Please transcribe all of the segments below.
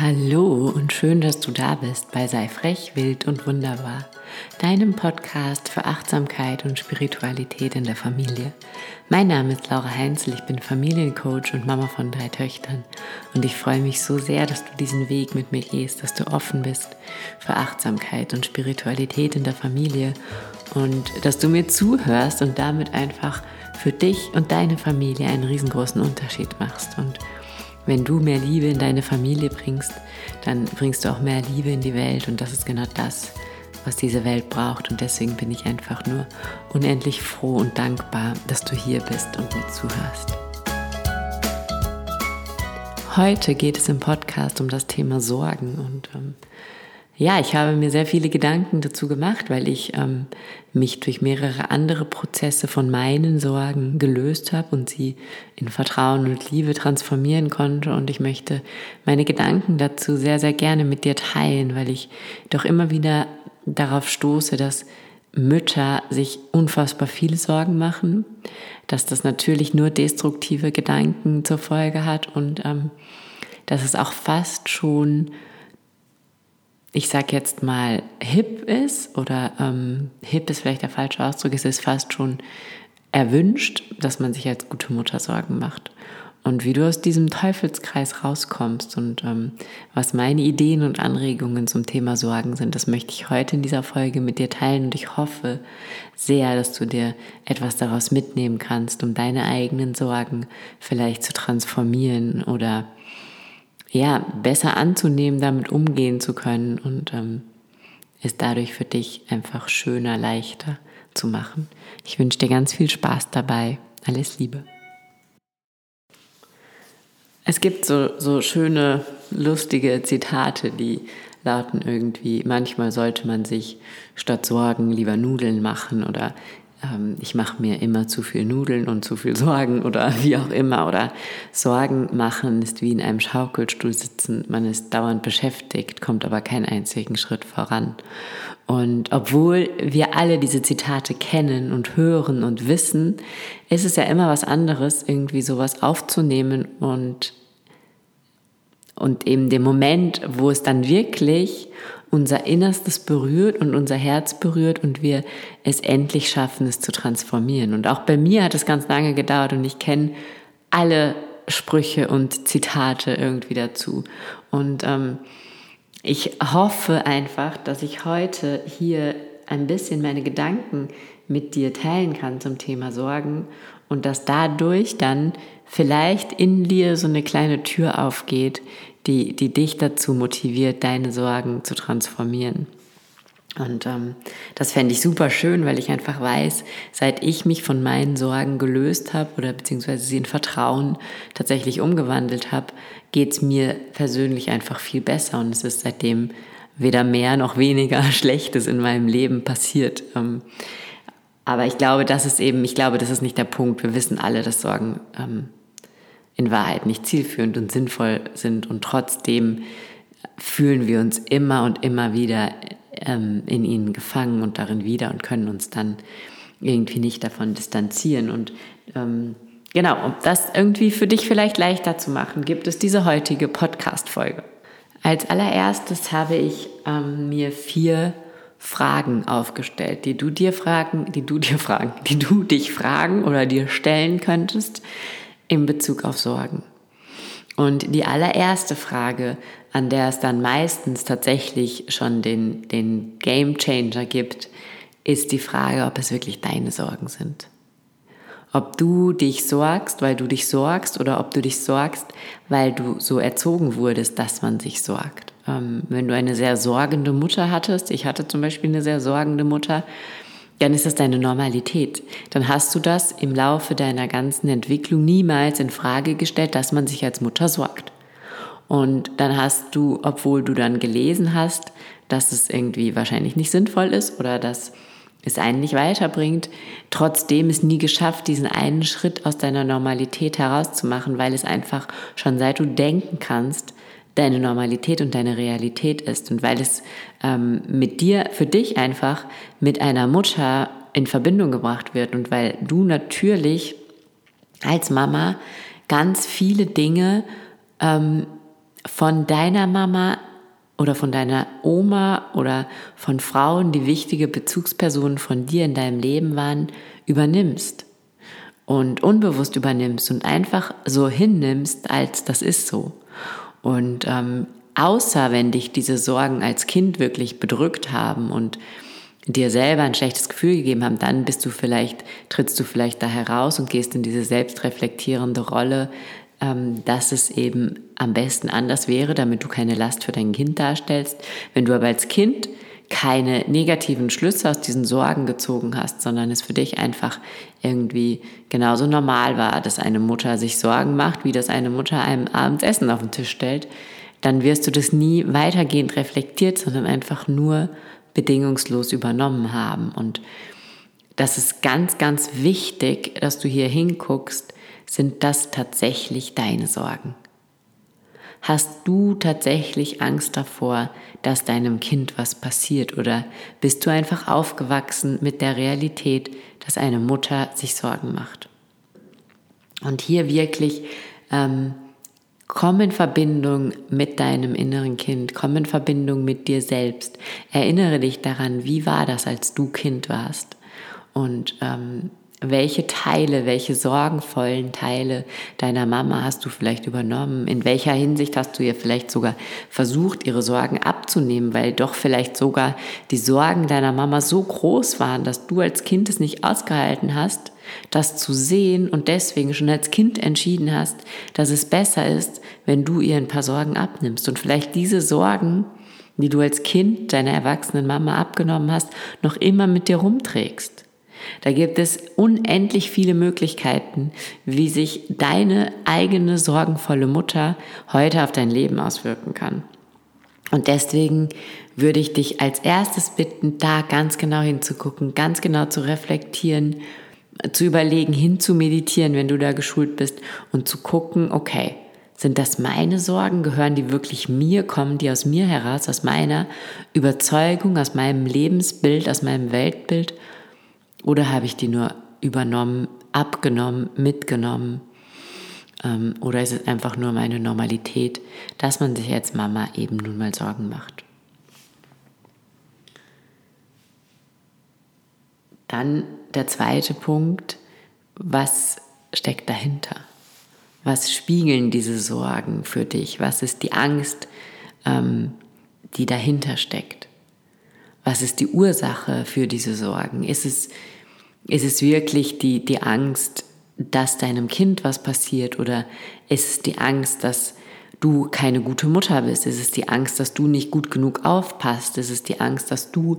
Hallo und schön, dass du da bist bei Sei frech, wild und wunderbar, deinem Podcast für Achtsamkeit und Spiritualität in der Familie. Mein Name ist Laura Heinzel, ich bin Familiencoach und Mama von drei Töchtern und ich freue mich so sehr, dass du diesen Weg mit mir gehst, dass du offen bist für Achtsamkeit und Spiritualität in der Familie und dass du mir zuhörst und damit einfach für dich und deine Familie einen riesengroßen Unterschied machst und wenn du mehr Liebe in deine Familie bringst, dann bringst du auch mehr Liebe in die Welt und das ist genau das, was diese Welt braucht. Und deswegen bin ich einfach nur unendlich froh und dankbar, dass du hier bist und mir zuhörst. Heute geht es im Podcast um das Thema Sorgen und ähm, ja, ich habe mir sehr viele Gedanken dazu gemacht, weil ich ähm, mich durch mehrere andere Prozesse von meinen Sorgen gelöst habe und sie in Vertrauen und Liebe transformieren konnte. Und ich möchte meine Gedanken dazu sehr, sehr gerne mit dir teilen, weil ich doch immer wieder darauf stoße, dass Mütter sich unfassbar viele Sorgen machen, dass das natürlich nur destruktive Gedanken zur Folge hat und ähm, dass es auch fast schon ich sag jetzt mal, hip ist oder ähm, hip ist vielleicht der falsche Ausdruck, es ist fast schon erwünscht, dass man sich als gute Mutter Sorgen macht. Und wie du aus diesem Teufelskreis rauskommst und ähm, was meine Ideen und Anregungen zum Thema Sorgen sind, das möchte ich heute in dieser Folge mit dir teilen und ich hoffe sehr, dass du dir etwas daraus mitnehmen kannst, um deine eigenen Sorgen vielleicht zu transformieren oder ja, besser anzunehmen, damit umgehen zu können und ähm, es dadurch für dich einfach schöner, leichter zu machen. Ich wünsche dir ganz viel Spaß dabei. Alles Liebe. Es gibt so, so schöne, lustige Zitate, die lauten irgendwie, manchmal sollte man sich statt Sorgen lieber Nudeln machen oder ähm, ich mache mir immer zu viel Nudeln und zu viel Sorgen oder wie auch immer. Oder Sorgen machen ist wie in einem Schaukelstuhl sitzen. Man ist dauernd beschäftigt, kommt aber keinen einzigen Schritt voran. Und obwohl wir alle diese Zitate kennen und hören und wissen, ist es ja immer was anderes, irgendwie sowas aufzunehmen und, und eben dem Moment, wo es dann wirklich unser Innerstes berührt und unser Herz berührt und wir es endlich schaffen, es zu transformieren. Und auch bei mir hat es ganz lange gedauert und ich kenne alle Sprüche und Zitate irgendwie dazu. Und ähm, ich hoffe einfach, dass ich heute hier ein bisschen meine Gedanken mit dir teilen kann zum Thema Sorgen und dass dadurch dann vielleicht in dir so eine kleine Tür aufgeht, die, die dich dazu motiviert, deine Sorgen zu transformieren. Und ähm, das fände ich super schön, weil ich einfach weiß, seit ich mich von meinen Sorgen gelöst habe oder beziehungsweise sie in Vertrauen tatsächlich umgewandelt habe, geht es mir persönlich einfach viel besser und es ist seitdem weder mehr noch weniger Schlechtes in meinem Leben passiert. Ähm, aber ich glaube, das ist eben, ich glaube, das ist nicht der Punkt. Wir wissen alle, dass Sorgen ähm, in Wahrheit nicht zielführend und sinnvoll sind und trotzdem fühlen wir uns immer und immer wieder ähm, in ihnen gefangen und darin wieder und können uns dann irgendwie nicht davon distanzieren. Und ähm, genau, um das irgendwie für dich vielleicht leichter zu machen, gibt es diese heutige Podcast-Folge. Als allererstes habe ich ähm, mir vier Fragen aufgestellt, die du dir fragen, die du dir fragen, die du dich fragen oder dir stellen könntest, in Bezug auf Sorgen. Und die allererste Frage, an der es dann meistens tatsächlich schon den, den Game Changer gibt, ist die Frage, ob es wirklich deine Sorgen sind. Ob du dich sorgst, weil du dich sorgst, oder ob du dich sorgst, weil du so erzogen wurdest, dass man sich sorgt. Ähm, wenn du eine sehr sorgende Mutter hattest, ich hatte zum Beispiel eine sehr sorgende Mutter, dann ist das deine Normalität. Dann hast du das im Laufe deiner ganzen Entwicklung niemals in Frage gestellt, dass man sich als Mutter sorgt. Und dann hast du, obwohl du dann gelesen hast, dass es irgendwie wahrscheinlich nicht sinnvoll ist oder dass es einen nicht weiterbringt, trotzdem es nie geschafft, diesen einen Schritt aus deiner Normalität herauszumachen, weil es einfach schon seit du denken kannst, deine Normalität und deine Realität ist und weil es ähm, mit dir, für dich einfach mit einer Mutter in Verbindung gebracht wird und weil du natürlich als Mama ganz viele Dinge ähm, von deiner Mama oder von deiner Oma oder von Frauen, die wichtige Bezugspersonen von dir in deinem Leben waren, übernimmst und unbewusst übernimmst und einfach so hinnimmst, als das ist so. Und ähm, außer wenn dich diese Sorgen als Kind wirklich bedrückt haben und dir selber ein schlechtes Gefühl gegeben haben, dann bist du vielleicht, trittst du vielleicht da heraus und gehst in diese selbstreflektierende Rolle, ähm, dass es eben am besten anders wäre, damit du keine Last für dein Kind darstellst. Wenn du aber als Kind keine negativen Schlüsse aus diesen Sorgen gezogen hast, sondern es für dich einfach irgendwie genauso normal war, dass eine Mutter sich Sorgen macht, wie das eine Mutter einem abends Essen auf den Tisch stellt, dann wirst du das nie weitergehend reflektiert, sondern einfach nur bedingungslos übernommen haben. Und das ist ganz, ganz wichtig, dass du hier hinguckst, sind das tatsächlich deine Sorgen? Hast du tatsächlich Angst davor, dass deinem Kind was passiert oder bist du einfach aufgewachsen mit der Realität, dass eine Mutter sich Sorgen macht? Und hier wirklich ähm, Komm in Verbindung mit deinem inneren Kind, komm in Verbindung mit dir selbst. Erinnere dich daran, wie war das, als du Kind warst? Und ähm, welche Teile, welche sorgenvollen Teile deiner Mama hast du vielleicht übernommen? In welcher Hinsicht hast du ihr vielleicht sogar versucht, ihre Sorgen abzunehmen, weil doch vielleicht sogar die Sorgen deiner Mama so groß waren, dass du als Kind es nicht ausgehalten hast, das zu sehen und deswegen schon als Kind entschieden hast, dass es besser ist, wenn du ihr ein paar Sorgen abnimmst und vielleicht diese Sorgen, die du als Kind deiner erwachsenen Mama abgenommen hast, noch immer mit dir rumträgst. Da gibt es unendlich viele Möglichkeiten, wie sich deine eigene sorgenvolle Mutter heute auf dein Leben auswirken kann. Und deswegen würde ich dich als erstes bitten, da ganz genau hinzugucken, ganz genau zu reflektieren, zu überlegen, hin zu meditieren, wenn du da geschult bist und zu gucken, okay, sind das meine Sorgen? Gehören die wirklich mir? Kommen die aus mir heraus, aus meiner Überzeugung, aus meinem Lebensbild, aus meinem Weltbild? Oder habe ich die nur übernommen, abgenommen, mitgenommen? Ähm, oder ist es einfach nur meine Normalität, dass man sich als Mama eben nun mal Sorgen macht? Dann der zweite Punkt, was steckt dahinter? Was spiegeln diese Sorgen für dich? Was ist die Angst, ähm, die dahinter steckt? Was ist die Ursache für diese Sorgen? Ist es, ist es wirklich die, die Angst, dass deinem Kind was passiert oder ist es die Angst, dass du keine gute Mutter bist? Ist es die Angst, dass du nicht gut genug aufpasst? Ist es die Angst, dass du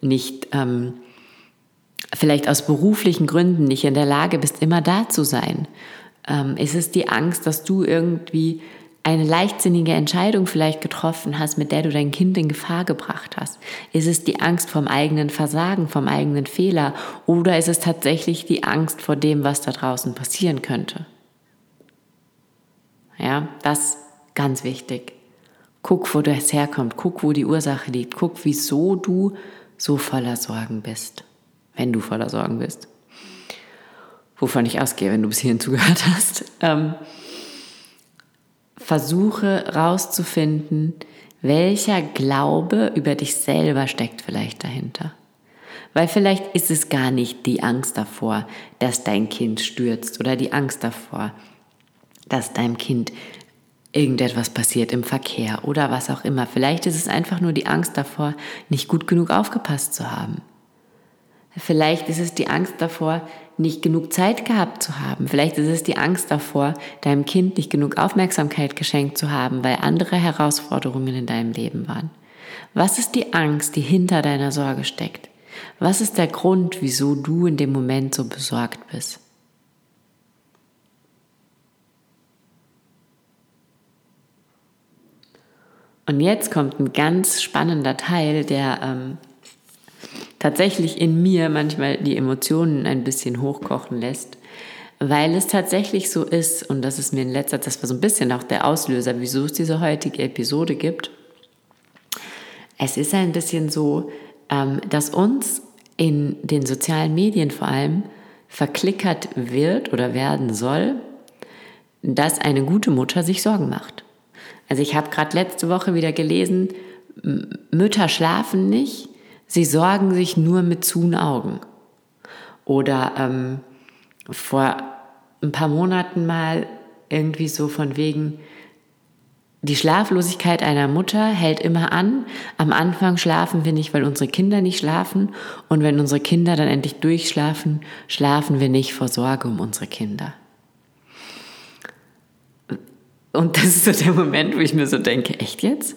nicht ähm, vielleicht aus beruflichen Gründen nicht in der Lage bist, immer da zu sein? Ähm, ist es die Angst, dass du irgendwie eine leichtsinnige Entscheidung vielleicht getroffen hast, mit der du dein Kind in Gefahr gebracht hast? Ist es die Angst vom eigenen Versagen, vom eigenen Fehler oder ist es tatsächlich die Angst vor dem, was da draußen passieren könnte? Ja, das ganz wichtig. Guck, wo das herkommt, guck, wo die Ursache liegt, guck, wieso du so voller Sorgen bist, wenn du voller Sorgen bist. Wovon ich ausgehe, wenn du bis hierhin zugehört hast. Ähm, versuche rauszufinden, welcher Glaube über dich selber steckt vielleicht dahinter. Weil vielleicht ist es gar nicht die Angst davor, dass dein Kind stürzt oder die Angst davor, dass deinem Kind irgendetwas passiert im Verkehr oder was auch immer. Vielleicht ist es einfach nur die Angst davor, nicht gut genug aufgepasst zu haben. Vielleicht ist es die Angst davor, nicht genug Zeit gehabt zu haben. Vielleicht ist es die Angst davor, deinem Kind nicht genug Aufmerksamkeit geschenkt zu haben, weil andere Herausforderungen in deinem Leben waren. Was ist die Angst, die hinter deiner Sorge steckt? Was ist der Grund, wieso du in dem Moment so besorgt bist? Und jetzt kommt ein ganz spannender Teil, der ähm, tatsächlich in mir manchmal die Emotionen ein bisschen hochkochen lässt, weil es tatsächlich so ist, und das ist mir in letzter Zeit, das war so ein bisschen auch der Auslöser, wieso es diese heutige Episode gibt. Es ist ein bisschen so, ähm, dass uns in den sozialen Medien vor allem verklickert wird oder werden soll, dass eine gute Mutter sich Sorgen macht. Also ich habe gerade letzte Woche wieder gelesen, Mütter schlafen nicht, sie sorgen sich nur mit zuen Augen. Oder ähm, vor ein paar Monaten mal irgendwie so von wegen, die Schlaflosigkeit einer Mutter hält immer an. Am Anfang schlafen wir nicht, weil unsere Kinder nicht schlafen. Und wenn unsere Kinder dann endlich durchschlafen, schlafen wir nicht vor Sorge um unsere Kinder. Und das ist so der Moment, wo ich mir so denke, echt jetzt?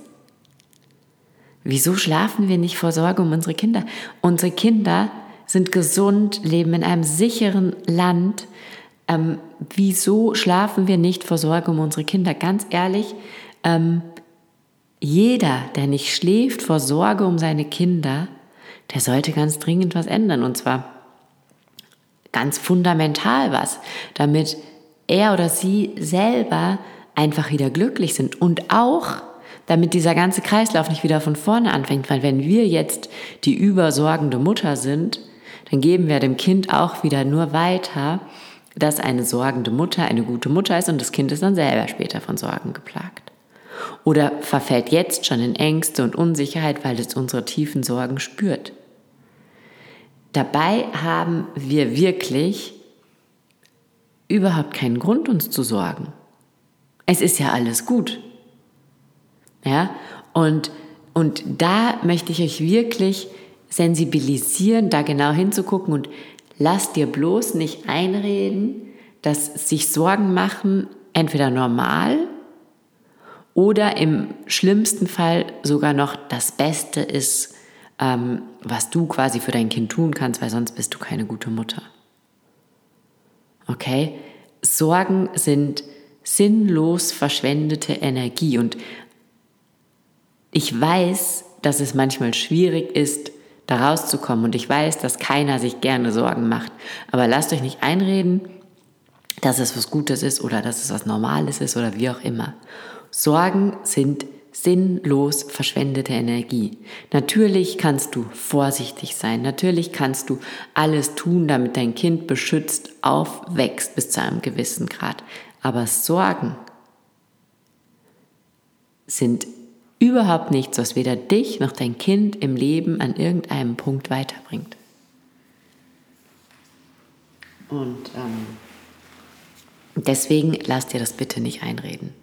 Wieso schlafen wir nicht vor Sorge um unsere Kinder? Unsere Kinder sind gesund, leben in einem sicheren Land. Ähm, wieso schlafen wir nicht vor Sorge um unsere Kinder? Ganz ehrlich, ähm, jeder, der nicht schläft vor Sorge um seine Kinder, der sollte ganz dringend was ändern. Und zwar ganz fundamental was, damit er oder sie selber einfach wieder glücklich sind und auch damit dieser ganze Kreislauf nicht wieder von vorne anfängt, weil wenn wir jetzt die übersorgende Mutter sind, dann geben wir dem Kind auch wieder nur weiter, dass eine sorgende Mutter eine gute Mutter ist und das Kind ist dann selber später von Sorgen geplagt. Oder verfällt jetzt schon in Ängste und Unsicherheit, weil es unsere tiefen Sorgen spürt. Dabei haben wir wirklich überhaupt keinen Grund, uns zu sorgen. Es ist ja alles gut. Ja, und, und da möchte ich euch wirklich sensibilisieren, da genau hinzugucken und lass dir bloß nicht einreden, dass sich Sorgen machen entweder normal oder im schlimmsten Fall sogar noch das Beste ist, ähm, was du quasi für dein Kind tun kannst, weil sonst bist du keine gute Mutter. Okay? Sorgen sind sinnlos verschwendete Energie und ich weiß, dass es manchmal schwierig ist, da rauszukommen und ich weiß, dass keiner sich gerne Sorgen macht. Aber lasst euch nicht einreden, dass es was Gutes ist oder dass es was Normales ist oder wie auch immer. Sorgen sind sinnlos verschwendete Energie. Natürlich kannst du vorsichtig sein, natürlich kannst du alles tun, damit dein Kind beschützt aufwächst bis zu einem gewissen Grad. Aber Sorgen sind überhaupt nichts, was weder dich noch dein Kind im Leben an irgendeinem Punkt weiterbringt. Und ähm, deswegen lass dir das bitte nicht einreden.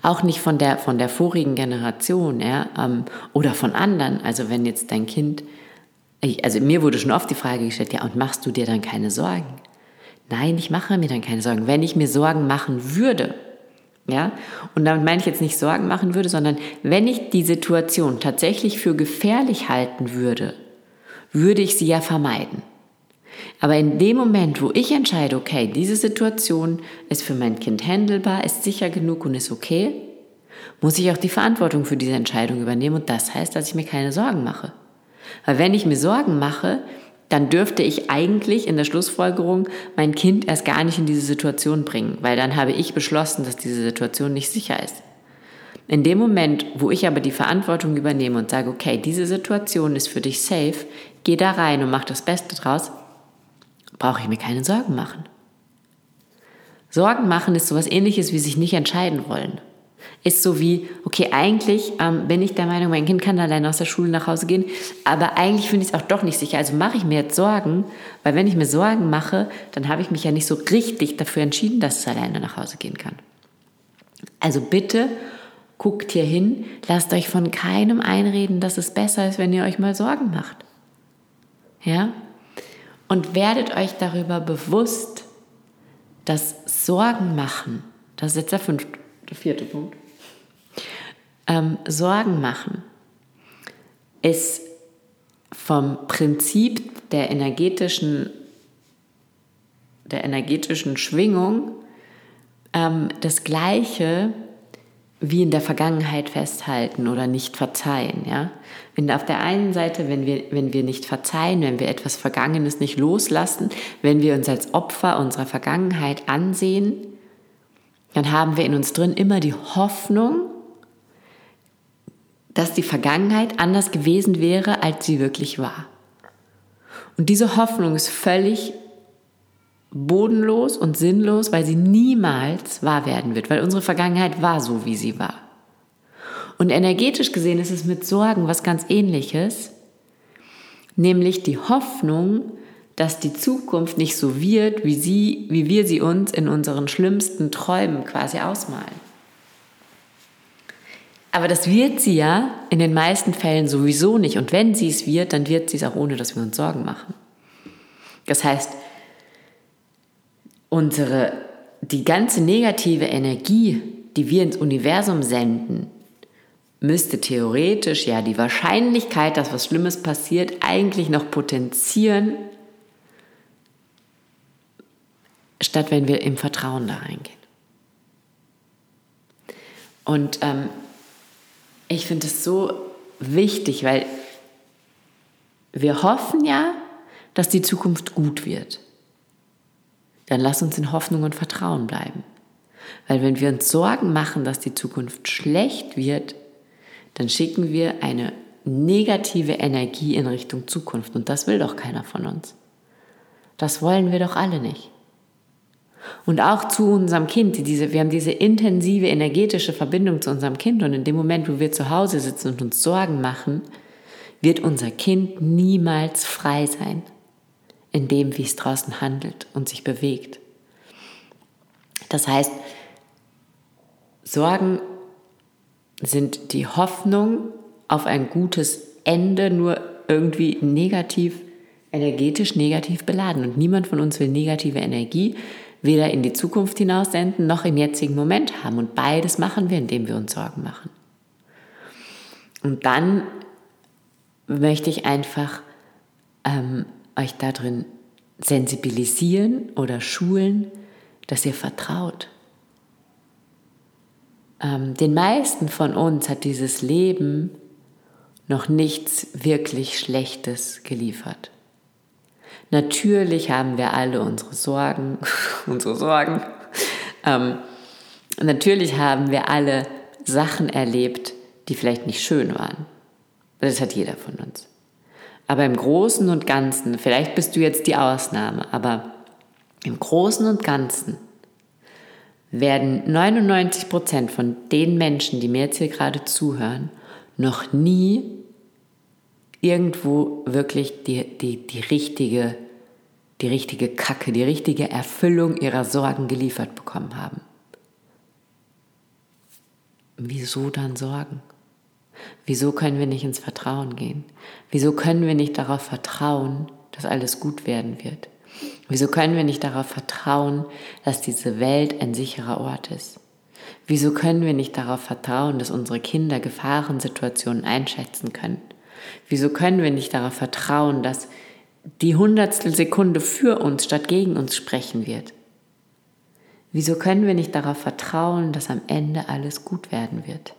Auch nicht von der, von der vorigen Generation ja, ähm, oder von anderen. Also wenn jetzt dein Kind, also mir wurde schon oft die Frage gestellt, ja, und machst du dir dann keine Sorgen? Nein, ich mache mir dann keine Sorgen. Wenn ich mir Sorgen machen würde, ja, und damit meine ich jetzt nicht Sorgen machen würde, sondern wenn ich die Situation tatsächlich für gefährlich halten würde, würde ich sie ja vermeiden. Aber in dem Moment, wo ich entscheide, okay, diese Situation ist für mein Kind handelbar, ist sicher genug und ist okay, muss ich auch die Verantwortung für diese Entscheidung übernehmen und das heißt, dass ich mir keine Sorgen mache. Weil wenn ich mir Sorgen mache, dann dürfte ich eigentlich in der Schlussfolgerung mein Kind erst gar nicht in diese Situation bringen, weil dann habe ich beschlossen, dass diese Situation nicht sicher ist. In dem Moment, wo ich aber die Verantwortung übernehme und sage, okay, diese Situation ist für dich safe, geh da rein und mach das Beste draus, brauche ich mir keine Sorgen machen. Sorgen machen ist sowas ähnliches wie sich nicht entscheiden wollen. Ist so wie, okay, eigentlich ähm, bin ich der Meinung, mein Kind kann alleine aus der Schule nach Hause gehen, aber eigentlich finde ich es auch doch nicht sicher. Also mache ich mir jetzt Sorgen, weil wenn ich mir Sorgen mache, dann habe ich mich ja nicht so richtig dafür entschieden, dass es alleine nach Hause gehen kann. Also bitte guckt hier hin, lasst euch von keinem einreden, dass es besser ist, wenn ihr euch mal Sorgen macht. Ja? Und werdet euch darüber bewusst, dass Sorgen machen, das ist jetzt der fünfte, der vierte Punkt, ähm, Sorgen machen ist vom Prinzip der energetischen, der energetischen Schwingung ähm, das gleiche wie in der Vergangenheit festhalten oder nicht verzeihen. Ja? Wenn auf der einen Seite, wenn wir, wenn wir nicht verzeihen, wenn wir etwas Vergangenes nicht loslassen, wenn wir uns als Opfer unserer Vergangenheit ansehen, dann haben wir in uns drin immer die Hoffnung, dass die Vergangenheit anders gewesen wäre, als sie wirklich war. Und diese Hoffnung ist völlig bodenlos und sinnlos, weil sie niemals wahr werden wird, weil unsere Vergangenheit war so, wie sie war. Und energetisch gesehen ist es mit Sorgen was ganz ähnliches, nämlich die Hoffnung, dass die Zukunft nicht so wird, wie, sie, wie wir sie uns in unseren schlimmsten Träumen quasi ausmalen. Aber das wird sie ja in den meisten Fällen sowieso nicht. Und wenn sie es wird, dann wird sie es auch ohne, dass wir uns Sorgen machen. Das heißt, unsere, die ganze negative Energie, die wir ins Universum senden, müsste theoretisch ja die Wahrscheinlichkeit, dass was Schlimmes passiert, eigentlich noch potenzieren, statt wenn wir im Vertrauen da reingehen. Und ähm, ich finde es so wichtig, weil wir hoffen ja, dass die Zukunft gut wird. Dann lass uns in Hoffnung und Vertrauen bleiben. Weil wenn wir uns Sorgen machen, dass die Zukunft schlecht wird, dann schicken wir eine negative Energie in Richtung Zukunft. Und das will doch keiner von uns. Das wollen wir doch alle nicht. Und auch zu unserem Kind, diese, wir haben diese intensive energetische Verbindung zu unserem Kind. Und in dem Moment, wo wir zu Hause sitzen und uns Sorgen machen, wird unser Kind niemals frei sein in dem, wie es draußen handelt und sich bewegt. Das heißt, Sorgen sind die Hoffnung auf ein gutes Ende, nur irgendwie negativ, energetisch negativ beladen. Und niemand von uns will negative Energie weder in die Zukunft hinaus senden, noch im jetzigen Moment haben. Und beides machen wir, indem wir uns Sorgen machen. Und dann möchte ich einfach ähm, euch darin sensibilisieren oder schulen, dass ihr vertraut. Ähm, den meisten von uns hat dieses Leben noch nichts wirklich Schlechtes geliefert. Natürlich haben wir alle unsere Sorgen, unsere Sorgen. Ähm, natürlich haben wir alle Sachen erlebt, die vielleicht nicht schön waren. Das hat jeder von uns. Aber im Großen und Ganzen, vielleicht bist du jetzt die Ausnahme, aber im Großen und Ganzen werden 99 Prozent von den Menschen, die mir jetzt hier gerade zuhören, noch nie irgendwo wirklich die, die, die, richtige, die richtige Kacke, die richtige Erfüllung ihrer Sorgen geliefert bekommen haben. Wieso dann Sorgen? Wieso können wir nicht ins Vertrauen gehen? Wieso können wir nicht darauf vertrauen, dass alles gut werden wird? Wieso können wir nicht darauf vertrauen, dass diese Welt ein sicherer Ort ist? Wieso können wir nicht darauf vertrauen, dass unsere Kinder Gefahrensituationen einschätzen können? Wieso können wir nicht darauf vertrauen, dass die hundertstel Sekunde für uns statt gegen uns sprechen wird? Wieso können wir nicht darauf vertrauen, dass am Ende alles gut werden wird?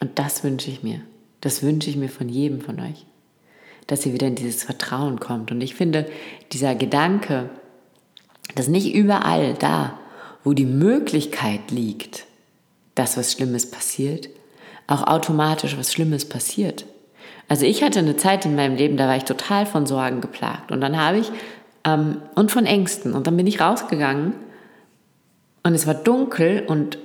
Und das wünsche ich mir. Das wünsche ich mir von jedem von euch. Dass ihr wieder in dieses Vertrauen kommt. Und ich finde, dieser Gedanke, dass nicht überall da, wo die Möglichkeit liegt, dass was Schlimmes passiert, auch automatisch was Schlimmes passiert. Also ich hatte eine Zeit in meinem Leben, da war ich total von Sorgen geplagt. Und dann habe ich, ähm, und von Ängsten. Und dann bin ich rausgegangen und es war dunkel und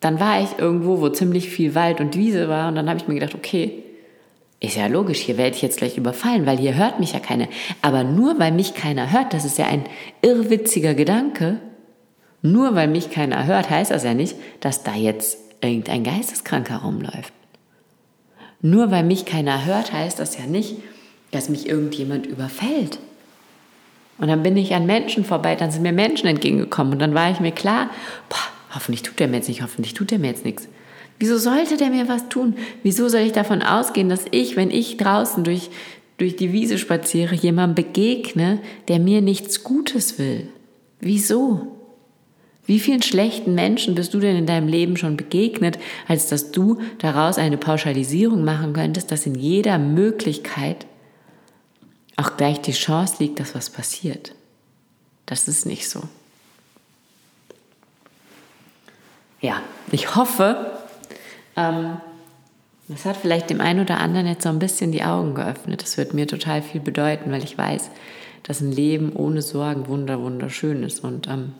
dann war ich irgendwo, wo ziemlich viel Wald und Wiese war. Und dann habe ich mir gedacht, okay, ist ja logisch, hier werde ich jetzt gleich überfallen, weil hier hört mich ja keiner. Aber nur weil mich keiner hört, das ist ja ein irrwitziger Gedanke, nur weil mich keiner hört, heißt das ja nicht, dass da jetzt irgendein Geisteskranker rumläuft. Nur weil mich keiner hört, heißt das ja nicht, dass mich irgendjemand überfällt. Und dann bin ich an Menschen vorbei, dann sind mir Menschen entgegengekommen und dann war ich mir klar, boah, hoffentlich tut der mir jetzt nicht, hoffentlich tut der mir jetzt nichts. Wieso sollte der mir was tun? Wieso soll ich davon ausgehen, dass ich, wenn ich draußen durch, durch die Wiese spaziere, jemandem begegne, der mir nichts Gutes will? Wieso? Wie vielen schlechten Menschen bist du denn in deinem Leben schon begegnet, als dass du daraus eine Pauschalisierung machen könntest, dass in jeder Möglichkeit auch gleich die Chance liegt, dass was passiert? Das ist nicht so. Ja, ich hoffe, ähm, das hat vielleicht dem einen oder anderen jetzt so ein bisschen die Augen geöffnet. Das wird mir total viel bedeuten, weil ich weiß, dass ein Leben ohne Sorgen wunder wunderschön ist und ähm,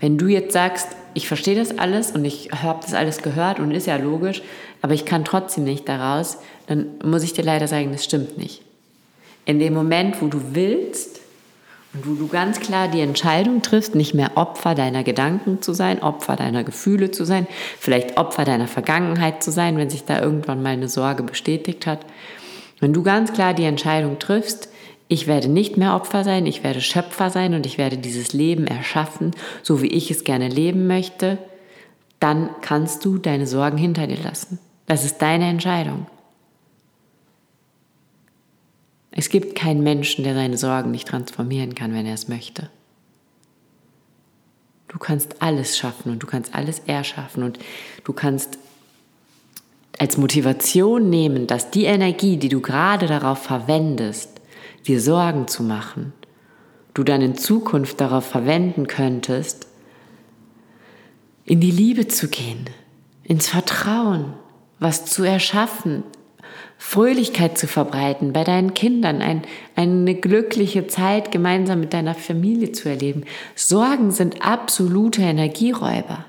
Wenn du jetzt sagst, ich verstehe das alles und ich habe das alles gehört und ist ja logisch, aber ich kann trotzdem nicht daraus, dann muss ich dir leider sagen, das stimmt nicht. In dem Moment, wo du willst und wo du ganz klar die Entscheidung triffst, nicht mehr Opfer deiner Gedanken zu sein, Opfer deiner Gefühle zu sein, vielleicht Opfer deiner Vergangenheit zu sein, wenn sich da irgendwann mal eine Sorge bestätigt hat, wenn du ganz klar die Entscheidung triffst, ich werde nicht mehr Opfer sein, ich werde Schöpfer sein und ich werde dieses Leben erschaffen, so wie ich es gerne leben möchte, dann kannst du deine Sorgen hinter dir lassen. Das ist deine Entscheidung. Es gibt keinen Menschen, der seine Sorgen nicht transformieren kann, wenn er es möchte. Du kannst alles schaffen und du kannst alles erschaffen und du kannst als Motivation nehmen, dass die Energie, die du gerade darauf verwendest, dir Sorgen zu machen, du dann in Zukunft darauf verwenden könntest, in die Liebe zu gehen, ins Vertrauen, was zu erschaffen, Fröhlichkeit zu verbreiten bei deinen Kindern, ein, eine glückliche Zeit gemeinsam mit deiner Familie zu erleben. Sorgen sind absolute Energieräuber.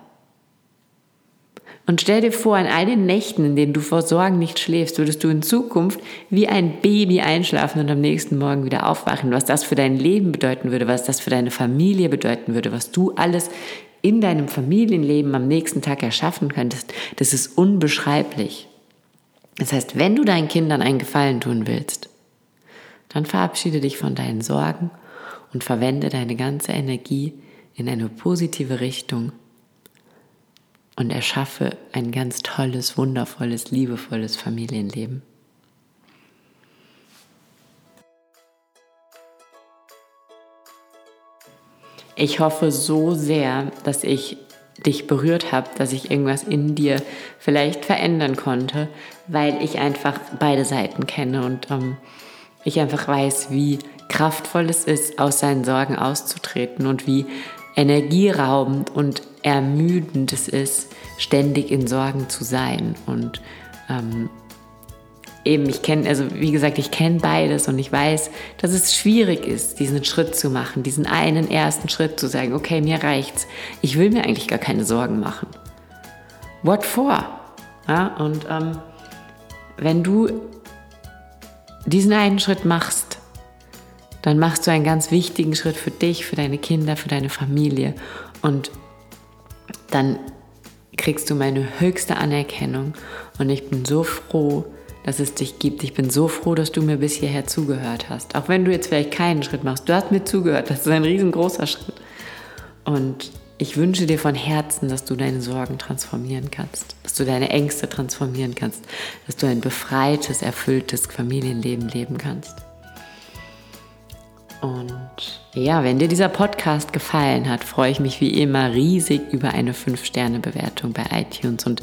Und stell dir vor, an all den Nächten, in denen du vor Sorgen nicht schläfst, würdest du in Zukunft wie ein Baby einschlafen und am nächsten Morgen wieder aufwachen. Was das für dein Leben bedeuten würde, was das für deine Familie bedeuten würde, was du alles in deinem Familienleben am nächsten Tag erschaffen könntest, das ist unbeschreiblich. Das heißt, wenn du deinen Kindern einen Gefallen tun willst, dann verabschiede dich von deinen Sorgen und verwende deine ganze Energie in eine positive Richtung und erschaffe ein ganz tolles, wundervolles, liebevolles Familienleben. Ich hoffe so sehr, dass ich dich berührt habe, dass ich irgendwas in dir vielleicht verändern konnte, weil ich einfach beide Seiten kenne und ähm, ich einfach weiß, wie kraftvoll es ist, aus seinen Sorgen auszutreten und wie energieraubend und ermüdend es ist, ständig in Sorgen zu sein. Und ähm, eben, ich kenne, also wie gesagt, ich kenne beides und ich weiß, dass es schwierig ist, diesen Schritt zu machen, diesen einen ersten Schritt zu sagen, okay, mir reicht's. Ich will mir eigentlich gar keine Sorgen machen. What for? Ja, und ähm, wenn du diesen einen Schritt machst, dann machst du einen ganz wichtigen Schritt für dich, für deine Kinder, für deine Familie. Und dann kriegst du meine höchste Anerkennung. Und ich bin so froh, dass es dich gibt. Ich bin so froh, dass du mir bis hierher zugehört hast. Auch wenn du jetzt vielleicht keinen Schritt machst. Du hast mir zugehört. Das ist ein riesengroßer Schritt. Und ich wünsche dir von Herzen, dass du deine Sorgen transformieren kannst, dass du deine Ängste transformieren kannst, dass du ein befreites, erfülltes Familienleben leben kannst. Und ja, wenn dir dieser Podcast gefallen hat, freue ich mich wie immer riesig über eine 5-Sterne-Bewertung bei iTunes und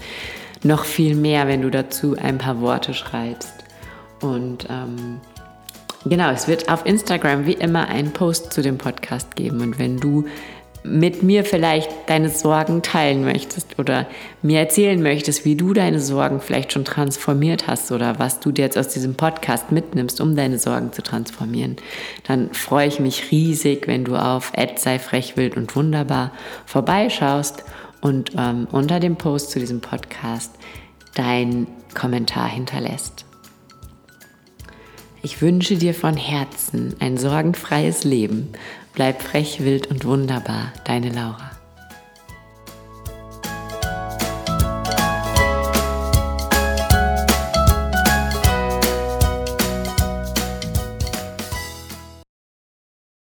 noch viel mehr, wenn du dazu ein paar Worte schreibst. Und ähm, genau, es wird auf Instagram wie immer einen Post zu dem Podcast geben. Und wenn du mit mir vielleicht deine Sorgen teilen möchtest oder mir erzählen möchtest, wie du deine Sorgen vielleicht schon transformiert hast oder was du dir jetzt aus diesem Podcast mitnimmst, um deine Sorgen zu transformieren, dann freue ich mich riesig, wenn du auf sei frech, wild und wunderbar vorbeischaust und ähm, unter dem Post zu diesem Podcast deinen Kommentar hinterlässt. Ich wünsche dir von Herzen ein sorgenfreies Leben Bleib frech, wild und wunderbar, deine Laura.